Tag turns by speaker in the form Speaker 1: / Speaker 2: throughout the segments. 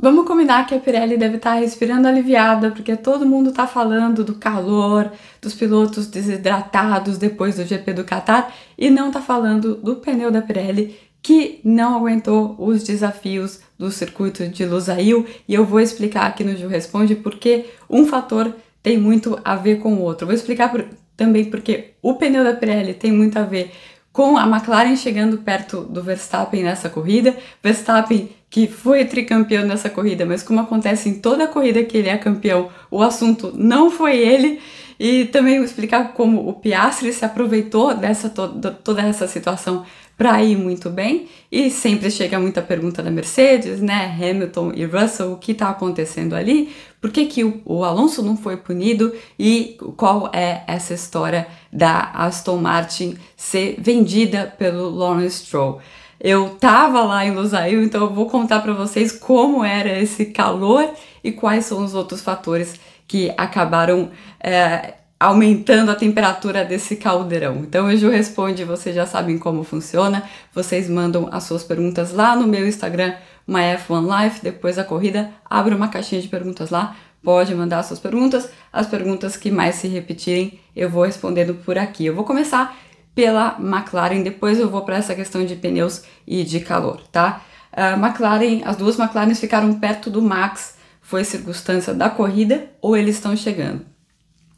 Speaker 1: Vamos combinar que a Pirelli deve estar respirando aliviada, porque todo mundo está falando do calor, dos pilotos desidratados depois do GP do Qatar e não está falando do pneu da Pirelli que não aguentou os desafios do circuito de Lusail e eu vou explicar aqui no Gil Responde porque um fator tem muito a ver com o outro. Vou explicar por, também porque o pneu da Pirelli tem muito a ver com a McLaren chegando perto do Verstappen nessa corrida. Verstappen que foi tricampeão nessa corrida, mas como acontece em toda corrida que ele é campeão, o assunto não foi ele. E também explicar como o Piastri se aproveitou dessa toda, toda essa situação para ir muito bem. E sempre chega muita pergunta da Mercedes, né? Hamilton e Russell, o que está acontecendo ali? Por que, que o, o, Alonso não foi punido? E qual é essa história da Aston Martin ser vendida pelo Lawrence Stroll? Eu tava lá em Lusail, então eu vou contar para vocês como era esse calor e quais são os outros fatores que acabaram é, aumentando a temperatura desse caldeirão. Então o Ju responde, vocês já sabem como funciona, vocês mandam as suas perguntas lá no meu Instagram, MyF1Life, depois da corrida, abre uma caixinha de perguntas lá, pode mandar suas perguntas, as perguntas que mais se repetirem eu vou respondendo por aqui. Eu vou começar pela McLaren. Depois eu vou para essa questão de pneus e de calor, tá? A McLaren, as duas McLarens ficaram perto do Max. Foi circunstância da corrida ou eles estão chegando?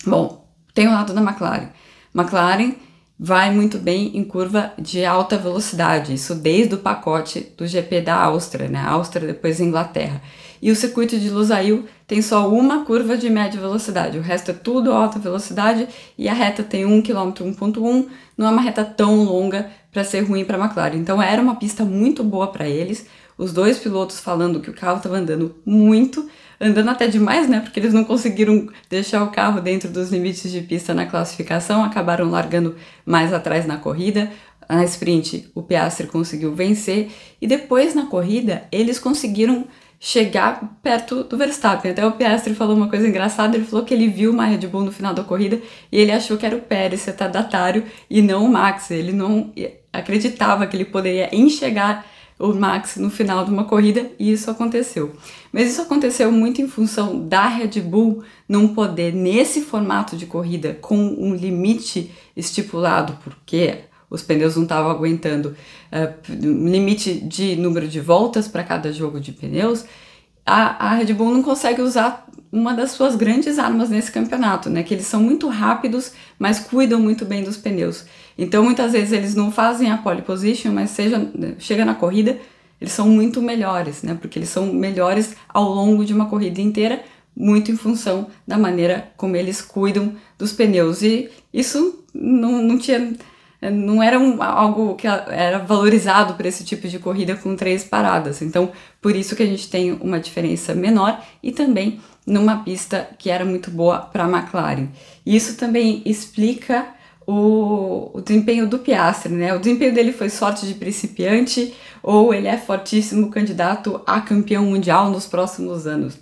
Speaker 1: Bom, tem o lado da McLaren. McLaren vai muito bem em curva de alta velocidade, isso desde o pacote do GP da Áustria, né? Áustria, depois Inglaterra. E o circuito de Lusail tem só uma curva de média velocidade, o resto é tudo alta velocidade e a reta tem 1 km 1.1, não é uma reta tão longa para ser ruim para a McLaren. Então era uma pista muito boa para eles. Os dois pilotos falando que o carro estava andando muito, andando até demais, né? Porque eles não conseguiram deixar o carro dentro dos limites de pista na classificação, acabaram largando mais atrás na corrida. Na sprint, o Piastri conseguiu vencer e depois na corrida eles conseguiram chegar perto do Verstappen. Até o Piastri falou uma coisa engraçada, ele falou que ele viu uma Red Bull no final da corrida e ele achou que era o Pérez retardatário e não o Max. Ele não acreditava que ele poderia enxergar o Max no final de uma corrida e isso aconteceu. Mas isso aconteceu muito em função da Red Bull não poder, nesse formato de corrida, com um limite estipulado, porque os pneus não estavam aguentando uh, limite de número de voltas para cada jogo de pneus, a, a Red Bull não consegue usar uma das suas grandes armas nesse campeonato, né? Que eles são muito rápidos, mas cuidam muito bem dos pneus. Então, muitas vezes eles não fazem a pole position, mas seja, chega na corrida, eles são muito melhores, né? Porque eles são melhores ao longo de uma corrida inteira, muito em função da maneira como eles cuidam dos pneus. E isso não, não tinha não era um, algo que era valorizado para esse tipo de corrida com três paradas. Então, por isso que a gente tem uma diferença menor e também numa pista que era muito boa para a McLaren. Isso também explica o, o, desempenho do Piastri, né? O desempenho dele foi sorte de principiante ou ele é fortíssimo candidato a campeão mundial nos próximos anos.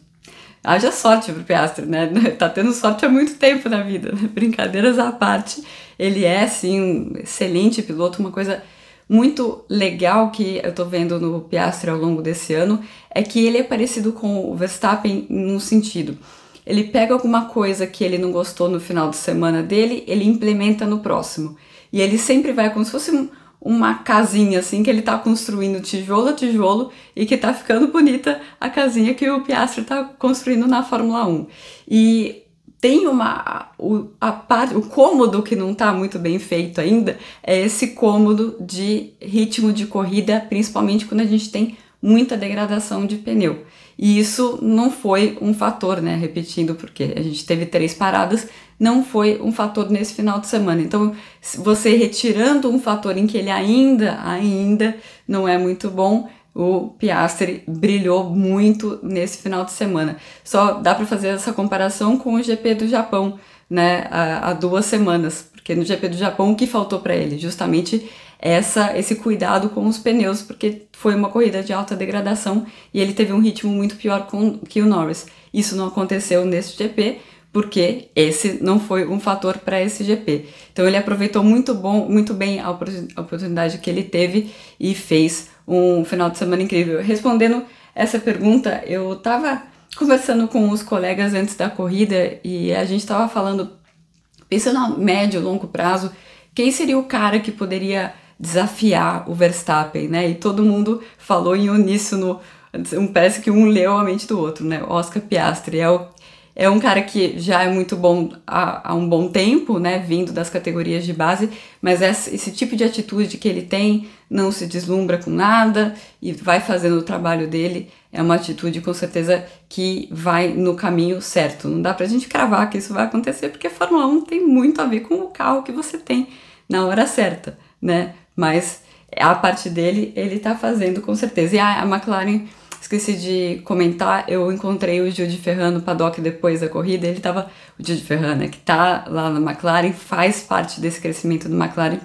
Speaker 1: Haja sorte pro Piastri, né? Tá tendo sorte há muito tempo na vida, né? brincadeiras à parte. Ele é, sim, um excelente piloto, uma coisa muito legal que eu tô vendo no Piastri ao longo desse ano é que ele é parecido com o Verstappen num sentido. Ele pega alguma coisa que ele não gostou no final de semana dele, ele implementa no próximo. E ele sempre vai como se fosse um, uma casinha assim que ele tá construindo tijolo a tijolo e que tá ficando bonita a casinha que o Piastri tá construindo na Fórmula 1. E tem uma o, a parte, o cômodo que não está muito bem feito ainda é esse cômodo de ritmo de corrida, principalmente quando a gente tem muita degradação de pneu. E isso não foi um fator, né? Repetindo, porque a gente teve três paradas, não foi um fator nesse final de semana. Então, você retirando um fator em que ele ainda, ainda não é muito bom, o Piastri brilhou muito nesse final de semana. Só dá para fazer essa comparação com o GP do Japão, né, há, duas semanas, porque no GP do Japão o que faltou para ele? Justamente essa esse cuidado com os pneus, porque foi uma corrida de alta degradação e ele teve um ritmo muito pior com, que o Norris. Isso não aconteceu nesse GP, porque esse não foi um fator para esse GP. Então ele aproveitou muito bom, muito bem a oportunidade que ele teve e fez um final de semana incrível. Respondendo essa pergunta, eu estava conversando com os colegas antes da corrida e a gente estava falando, pensando a médio, longo prazo, quem seria o cara que poderia desafiar o Verstappen, né? E todo mundo falou em uníssono, parece que um leu a mente do outro, né? Oscar Piastri é o é um cara que já é muito bom há, há, um bom tempo, né, vindo das categorias de base, mas esse, tipo de atitude que ele tem, não se deslumbra com nada e vai fazendo o trabalho dele, é uma atitude com certeza que vai no caminho certo. Não dá pra gente cravar que isso vai acontecer, porque a Fórmula 1 tem muito a ver com o carro que você tem na hora certa, né? Mas a parte dele, ele tá fazendo com certeza. E a, McLaren Esqueci de comentar, eu encontrei o Gil de Ferran no paddock depois da corrida, ele tava, o Gil de Ferran, né, que tá lá na McLaren, faz parte desse crescimento do McLaren,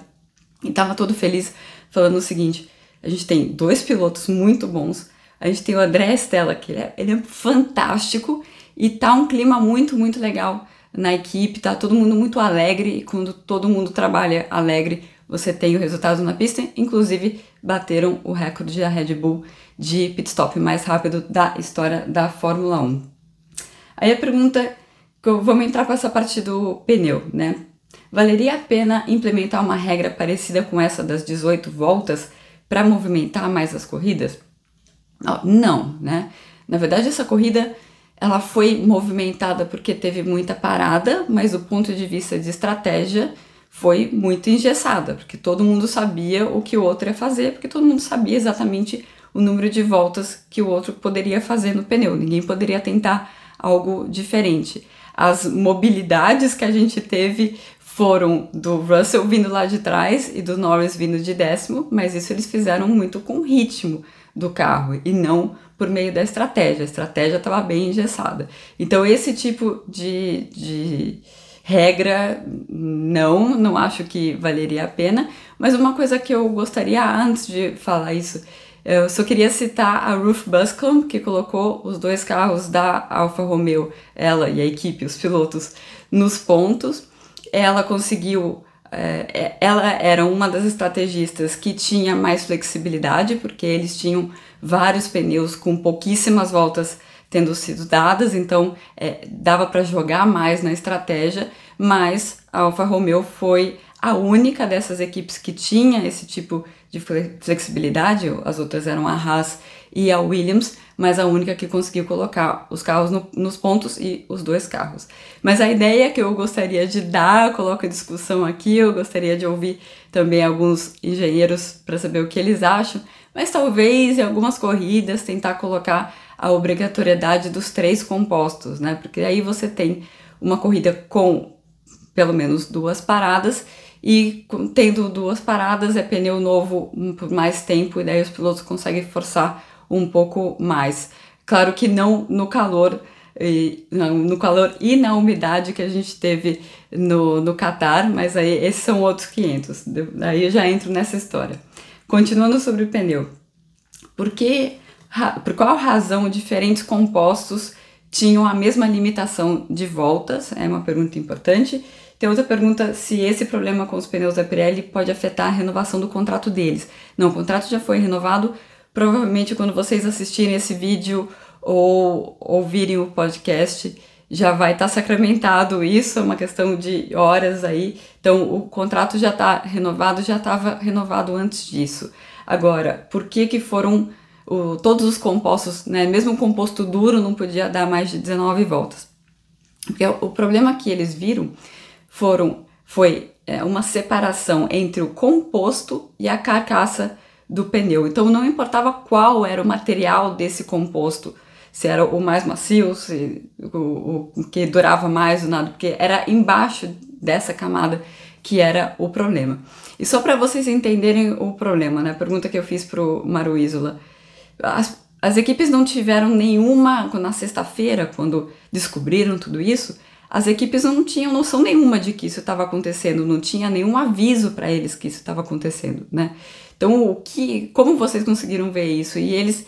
Speaker 1: e tava todo feliz falando o seguinte, a gente tem dois pilotos muito bons, a gente tem o André Stella, que ele é, ele é fantástico, e tá um clima muito, muito legal na equipe, tá todo mundo muito alegre, e quando todo mundo trabalha alegre, você tem o resultado na pista, inclusive bateram o recorde da Red Bull de pit stop mais rápido da história da Fórmula 1. Aí a pergunta, vamos entrar com essa parte do pneu, né? Valeria a pena implementar uma regra parecida com essa das 18 voltas para movimentar mais as corridas? Não, né? Na verdade, essa corrida ela foi movimentada porque teve muita parada, mas do ponto de vista de estratégia foi muito engessada, porque todo mundo sabia o que o outro ia fazer, porque todo mundo sabia exatamente o número de voltas que o outro poderia fazer no pneu. Ninguém poderia tentar algo diferente. As mobilidades que a gente teve foram do Russell vindo lá de trás e do Norris vindo de décimo, mas isso eles fizeram muito com o ritmo do carro e não por meio da estratégia. A estratégia estava bem engessada. Então, esse tipo de, de regra, não, não acho que valeria a pena. Mas uma coisa que eu gostaria, antes de falar isso, eu só queria citar a Ruth Buscombe, que colocou os dois carros da Alfa Romeo, ela e a equipe, os pilotos, nos pontos. Ela conseguiu. É, ela era uma das estrategistas que tinha mais flexibilidade, porque eles tinham vários pneus com pouquíssimas voltas tendo sido dadas, então é, dava para jogar mais na estratégia, mas a Alfa Romeo foi a única dessas equipes que tinha esse tipo de flexibilidade, as outras eram a Haas e a Williams, mas a única que conseguiu colocar os carros no, nos pontos e os dois carros. Mas a ideia que eu gostaria de dar, eu coloco discussão aqui, eu gostaria de ouvir também alguns engenheiros para saber o que eles acham, mas talvez em algumas corridas tentar colocar a obrigatoriedade dos três compostos, né? Porque aí você tem uma corrida com pelo menos duas paradas e tendo duas paradas é pneu novo por mais tempo e daí os pilotos conseguem forçar um pouco mais. Claro que não no calor e, no calor e na umidade que a gente teve no, no Qatar, mas aí esses são outros 500. Aí eu já entro nessa história. Continuando sobre o pneu. Por que, por qual razão diferentes compostos tinham a mesma limitação de voltas? É uma pergunta importante. Tem outra pergunta se esse problema com os pneus da Pirelli pode afetar a renovação do contrato deles. Não, o contrato já foi renovado. Provavelmente quando vocês assistirem esse vídeo ou ouvirem o podcast, já vai estar tá sacramentado isso, é uma questão de horas aí. Então o contrato já está renovado, já estava renovado antes disso. Agora, por que que foram o, todos os compostos, né? Mesmo o composto duro não podia dar mais de 19 voltas. Porque o problema que eles viram foram foi é, uma separação entre o composto e a carcaça do pneu. Então não importava qual era o material desse composto, se era o mais macio, se o, o que durava mais ou nada, porque era embaixo dessa camada que era o problema. E só para vocês entenderem o problema, né? A pergunta que eu fiz pro Maru Isola. As, as equipes não tiveram nenhuma. Na sexta-feira, quando descobriram tudo isso, as equipes não tinham noção nenhuma de que isso estava acontecendo, não tinha nenhum aviso para eles que isso estava acontecendo, né? Então, o que, como vocês conseguiram ver isso? E eles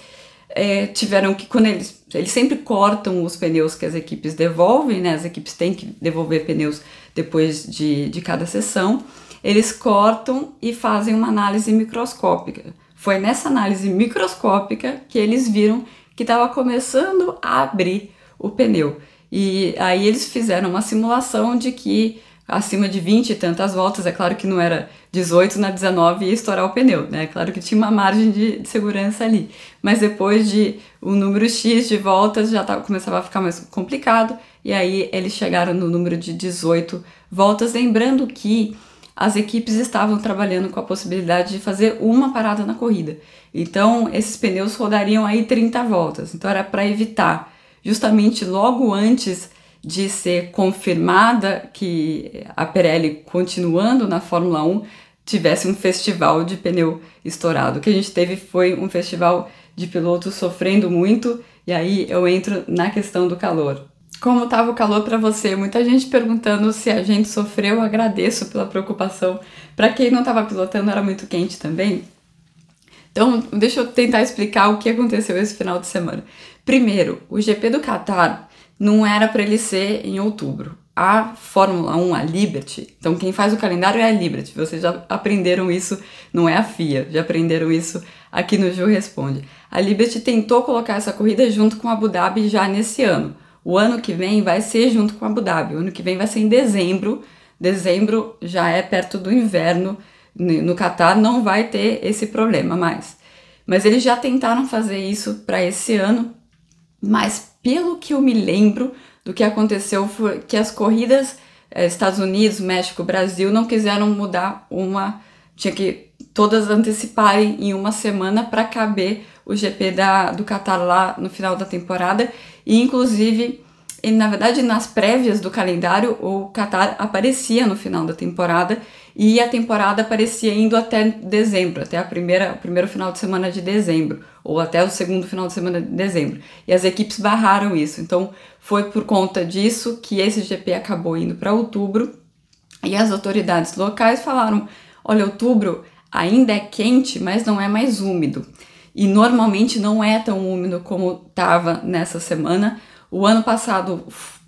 Speaker 1: é, tiveram que, quando eles, eles sempre cortam os pneus que as equipes devolvem, né? As equipes têm que devolver pneus depois de, de cada sessão. Eles cortam e fazem uma análise microscópica. Foi nessa análise microscópica que eles viram que estava começando a abrir o pneu. E aí eles fizeram uma simulação de que acima de 20 e tantas voltas, é claro que não era 18 na 19 e estourar o pneu, né? É claro que tinha uma margem de, de, segurança ali. Mas depois de um número X de voltas já tava, começava a ficar mais complicado, e aí eles chegaram no número de 18 voltas, lembrando que as equipes estavam trabalhando com a possibilidade de fazer uma parada na corrida. Então, esses pneus rodariam aí 30 voltas. Então, era para evitar, justamente logo antes de ser confirmada que a Pirelli, continuando na Fórmula 1, tivesse um festival de pneu estourado. O que a gente teve foi um festival de pilotos sofrendo muito, e aí eu entro na questão do calor. Como estava o calor para você? Muita gente perguntando se a gente sofreu. Agradeço pela preocupação. Para quem não estava pilotando, era muito quente também. Então, deixa eu tentar explicar o que aconteceu esse final de semana. Primeiro, o GP do Qatar não era para ele ser em outubro. A Fórmula 1, a Liberty, então quem faz o calendário é a Liberty, vocês já aprenderam isso, não é a FIA, já aprenderam isso aqui no Ju Responde. A Liberty tentou colocar essa corrida junto com a Abu Dhabi já nesse ano. O ano que vem vai ser junto com Abu Dhabi, o ano que vem vai ser em dezembro. Dezembro já é perto do inverno, no Catar não vai ter esse problema mais. Mas eles já tentaram fazer isso para esse ano, mas pelo que eu me lembro do que aconteceu foi que as corridas eh, Estados Unidos, México, Brasil não quiseram mudar uma, tinha que todas anteciparem em uma semana para caber o GP da, do Qatar lá no final da temporada e inclusive na verdade, nas prévias do calendário, o Qatar aparecia no final da temporada e a temporada aparecia indo até dezembro, até a primeira, o primeiro final de semana de dezembro, ou até o segundo final de semana de dezembro. E as equipes barraram isso. Então, foi por conta disso que esse GP acabou indo para outubro e as autoridades locais falaram: olha, outubro ainda é quente, mas não é mais úmido. E normalmente não é tão úmido como estava nessa semana o ano passado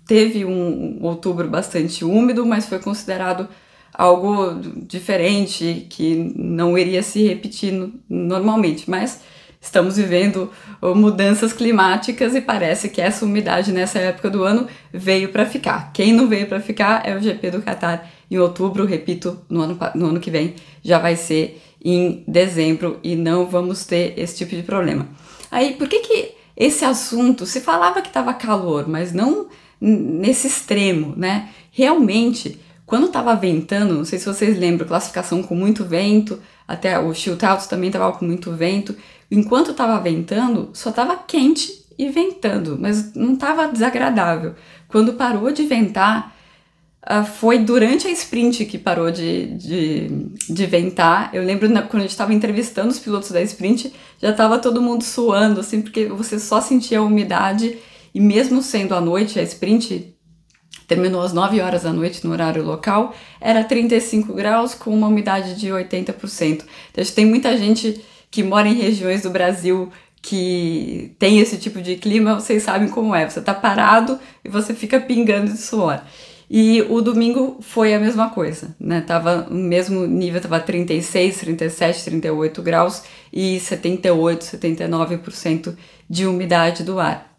Speaker 1: teve um outubro bastante úmido, mas foi considerado algo diferente que não iria se repetir normalmente. Mas estamos vivendo mudanças climáticas e parece que essa umidade nessa época do ano veio para ficar. Quem não veio para ficar é o GP do Qatar em outubro, repito, no ano, no ano que vem já vai ser em dezembro e não vamos ter esse tipo de problema. Aí, por que que esse assunto, se falava que estava calor, mas não nesse extremo, né? Realmente, quando estava ventando, não sei se vocês lembram, classificação com muito vento, até o shootout também estava com muito vento. Enquanto estava ventando, só estava quente e ventando, mas não estava desagradável. Quando parou de ventar, Uh, foi durante a sprint que parou de, de, de ventar. Eu lembro na, quando a gente estava entrevistando os pilotos da sprint, já estava todo mundo suando, assim, porque você só sentia a umidade. E mesmo sendo à noite, a sprint terminou às 9 horas da noite no horário local, era 35 graus com uma umidade de 80%. Então, tem muita gente que mora em regiões do Brasil que tem esse tipo de clima, vocês sabem como é. Você está parado e você fica pingando de suor. E o domingo foi a mesma coisa, né? Tava no mesmo nível, tava 36, 37, 38 graus e 78, 79% de umidade do ar.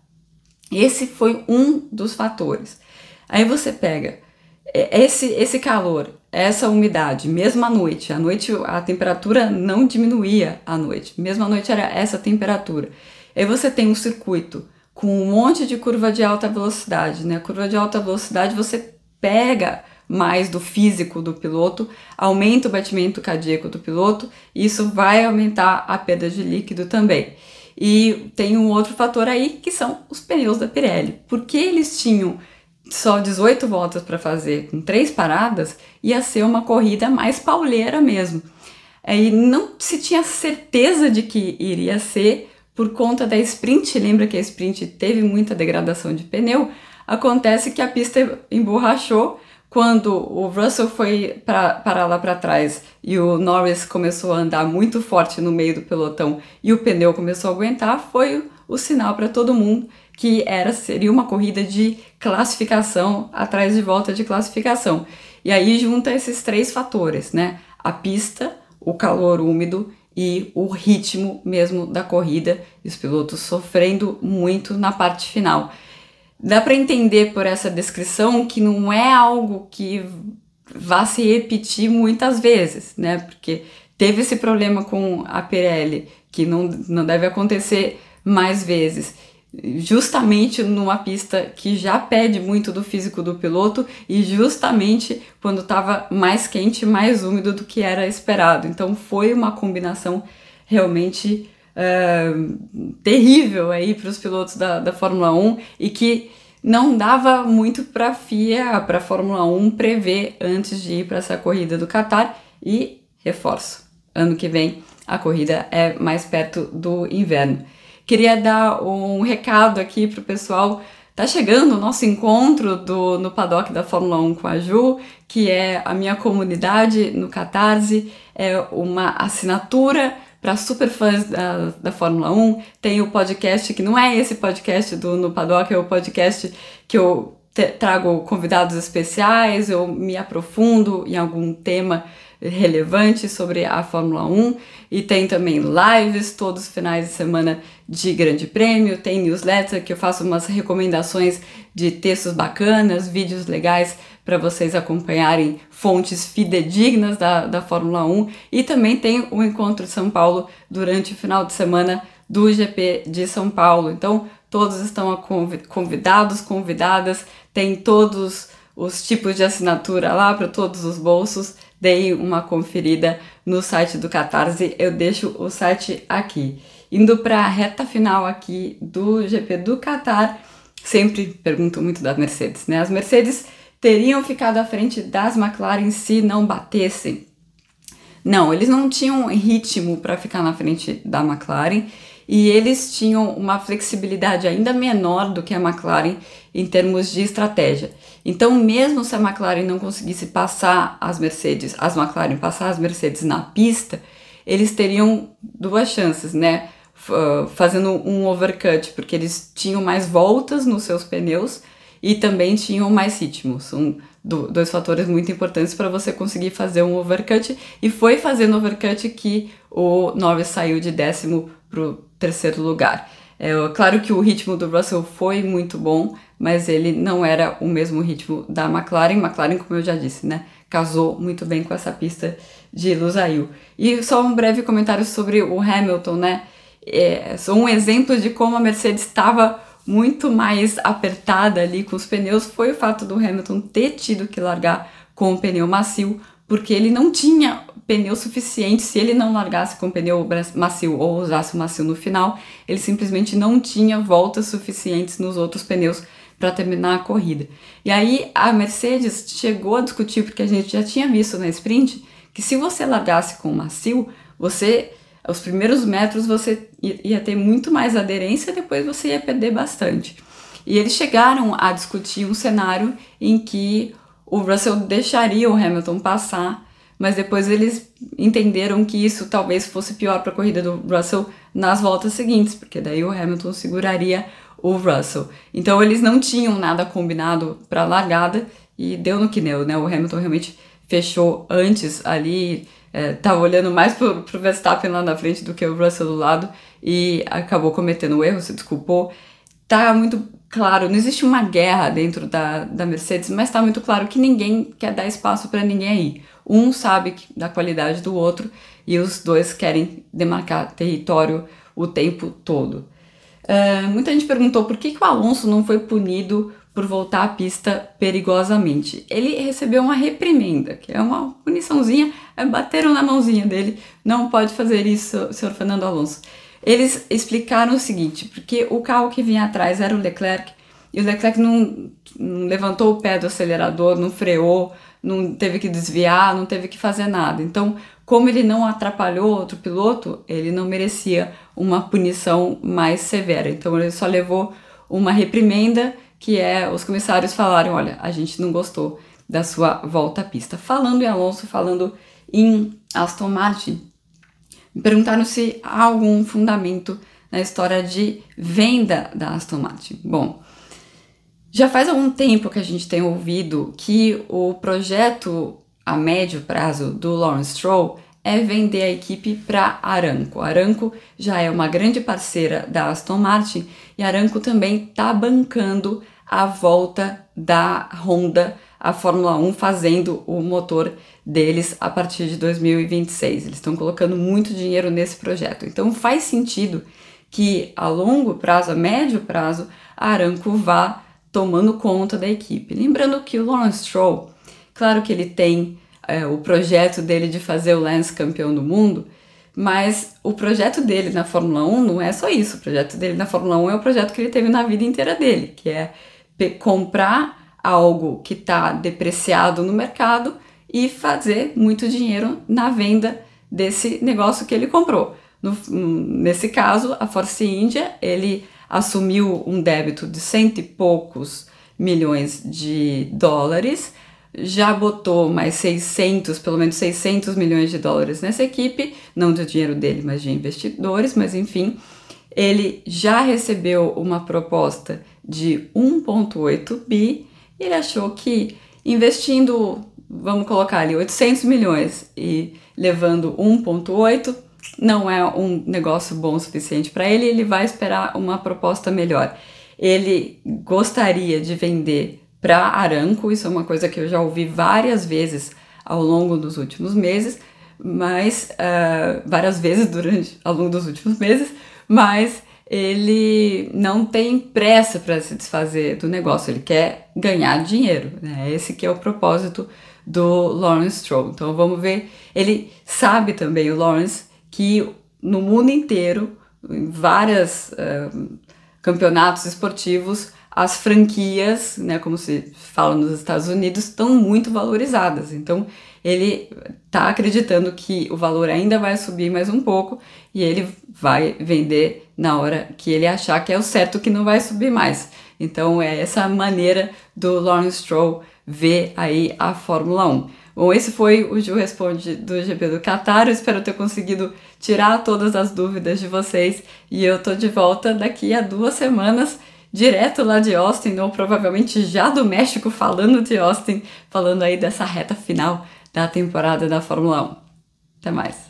Speaker 1: Esse foi um dos fatores. Aí você pega é, esse, esse calor, essa umidade, mesmo à noite, à noite a temperatura não diminuía à noite, mesmo à noite era essa temperatura. Aí você tem um circuito com um monte de curva de alta velocidade, né? Curva de alta velocidade você pega mais do físico do piloto, aumenta o batimento cardíaco do piloto, isso vai aumentar a perda de líquido também. E tem um outro fator aí que são os pneus da Pirelli. Porque eles tinham só 18 voltas para fazer com três paradas, ia ser uma corrida mais pauleira mesmo. E não se tinha certeza de que iria ser, por conta da sprint, lembra que a sprint teve muita degradação de pneu, acontece que a pista emborrachou quando o Russell foi para lá para trás e o Norris começou a andar muito forte no meio do pelotão e o pneu começou a aguentar, foi o sinal para todo mundo que era seria uma corrida de classificação atrás de volta de classificação. E aí junta esses três fatores, né? A pista, o calor úmido e o ritmo mesmo da corrida, e os pilotos sofrendo muito na parte final. Dá para entender por essa descrição que não é algo que vá se repetir muitas vezes, né? Porque teve esse problema com a Pirelli, que não, não deve acontecer mais vezes justamente numa pista que já pede muito do físico do piloto e justamente quando estava mais quente, mais úmido do que era esperado. Então foi uma combinação realmente uh, terrível aí para os pilotos da, da Fórmula 1 e que não dava muito para a FIA, para a Fórmula 1 prever antes de ir para essa corrida do Qatar e reforço, ano que vem a corrida é mais perto do inverno. Queria dar um recado aqui pro pessoal. Tá chegando o nosso encontro do, no paddock da Fórmula 1 com a Ju, que é a minha comunidade no Catarse, é uma assinatura para superfãs da, da Fórmula 1. Tem o podcast, que não é esse podcast do No Paddock, é o podcast que eu trago convidados especiais, eu me aprofundo em algum tema relevante sobre a Fórmula 1 e tem também lives todos os finais de semana de Grande Prêmio, tem newsletter que eu faço umas recomendações de textos bacanas, vídeos legais para vocês acompanharem fontes fidedignas da, da Fórmula 1 e também tem o Encontro de São Paulo durante o final de semana do GP de São Paulo. Então, todos estão convidados, convidadas, tem todos os tipos de assinatura lá para todos os bolsos deem uma conferida no site do Catarse, eu deixo o site aqui. Indo para a reta final aqui do GP do Qatar, sempre pergunto muito da Mercedes, né? As Mercedes teriam ficado à frente das McLaren se não batessem. Não, eles não tinham ritmo para ficar na frente da McLaren e eles tinham uma flexibilidade ainda menor do que a McLaren em termos de estratégia. Então, mesmo se a McLaren não conseguisse passar as Mercedes, as McLaren passar as Mercedes na pista, eles teriam duas chances, né? Fazendo um overcut, porque eles tinham mais voltas nos seus pneus e também tinham mais ritmo. São dois fatores muito importantes para você conseguir fazer um overcut. E foi fazendo overcut que o Norris saiu de décimo para o terceiro lugar. É, claro que o ritmo do Russell foi muito bom, mas ele não era o mesmo ritmo da McLaren. McLaren, como eu já disse, né, casou muito bem com essa pista de Lusail. E só um breve comentário sobre o Hamilton, né? É, um exemplo de como a Mercedes estava muito mais apertada ali com os pneus foi o fato do Hamilton ter tido que largar com o pneu macio, porque ele não tinha pneu suficiente. Se ele não largasse com pneu macio ou usasse o macio no final, ele simplesmente não tinha voltas suficientes nos outros pneus para terminar a corrida. E aí a Mercedes chegou a discutir, porque a gente já tinha visto na sprint, que se você largasse com macio, você os primeiros metros você ia ter muito mais aderência, depois você ia perder bastante. E eles chegaram a discutir um cenário em que o Russell deixaria o Hamilton passar mas depois eles entenderam que isso talvez fosse pior para a corrida do Russell nas voltas seguintes, porque daí o Hamilton seguraria o Russell. Então eles não tinham nada combinado para a largada e deu no que deu, né? O Hamilton realmente fechou antes ali, é, olhando mais para o Verstappen lá na frente do que o Russell do lado e acabou cometendo um erro, se desculpou. Tá muito claro, não existe uma guerra dentro da, da Mercedes, mas está muito claro que ninguém quer dar espaço para ninguém aí. Um sabe da qualidade do outro e os dois querem demarcar território o tempo todo. Uh, muita gente perguntou por que, que o Alonso não foi punido por voltar à pista perigosamente. Ele recebeu uma reprimenda, que é uma puniçãozinha, é bateram na mãozinha dele, não pode fazer isso, senhor Fernando Alonso. Eles explicaram o seguinte, porque o carro que vinha atrás era o Leclerc, e o Leclerc não, não levantou o pé do acelerador, não freou, não teve que desviar, não teve que fazer nada. Então, como ele não atrapalhou outro piloto, ele não merecia uma punição mais severa. Então ele só levou uma reprimenda, que é os comissários falaram: olha, a gente não gostou da sua volta à pista. Falando em Alonso, falando em Aston Martin, me perguntaram se há algum fundamento na história de venda da Aston Martin. Bom, já faz algum tempo que a gente tem ouvido que o projeto a médio prazo do Lawrence Stroll é vender a equipe para Aramco. A Aramco já é uma grande parceira da Aston Martin e a Aramco também está bancando a volta da Honda à Fórmula 1, fazendo o motor deles a partir de 2026. Eles estão colocando muito dinheiro nesse projeto. Então faz sentido que a longo prazo, a médio prazo, a Aramco vá tomando conta da equipe. Lembrando que o Lawrence Stroll Claro que ele tem é, o projeto dele de fazer o Lance campeão do mundo, mas o projeto dele na Fórmula 1 não é só isso. O projeto dele na Fórmula 1 é o projeto que ele teve na vida inteira dele, que é comprar algo que está depreciado no mercado e fazer muito dinheiro na venda desse negócio que ele comprou. No, nesse caso, a Force India, ele assumiu um débito de cento e poucos milhões de dólares já botou mais 600, pelo menos 600 milhões de dólares nessa equipe, não do dinheiro dele, mas de investidores, mas enfim, ele já recebeu uma proposta de 1.8 bi e ele achou que investindo, vamos colocar ali 800 milhões e levando 1.8 não é um negócio bom o suficiente para ele, ele vai esperar uma proposta melhor. Ele gostaria de vender para Aranco. Isso é uma coisa que eu já ouvi várias vezes ao longo dos últimos meses, mas uh, várias vezes durante ao longo dos últimos meses, mas ele não tem pressa para se desfazer do negócio, ele quer ganhar dinheiro, né? Esse que é o propósito do Lawrence Stroll. Então vamos ver, ele sabe também o Lawrence que no mundo inteiro, em vários uh, campeonatos esportivos, as franquias, né, como se fala nos Estados Unidos, estão muito valorizadas. Então, ele está acreditando que o valor ainda vai subir mais um pouco e ele vai vender na hora que ele achar que é o certo que não vai subir mais. Então, é essa maneira do Lawrence Stroll ver aí a Fórmula 1. Bom, esse foi o Ju Responde do GP do Qatar. Eu espero ter conseguido tirar todas as dúvidas de vocês e eu tô de volta daqui a duas semanas direto lá de Austin, ou provavelmente já do México, falando de Austin, falando aí dessa reta final da temporada da Fórmula 1. Até mais!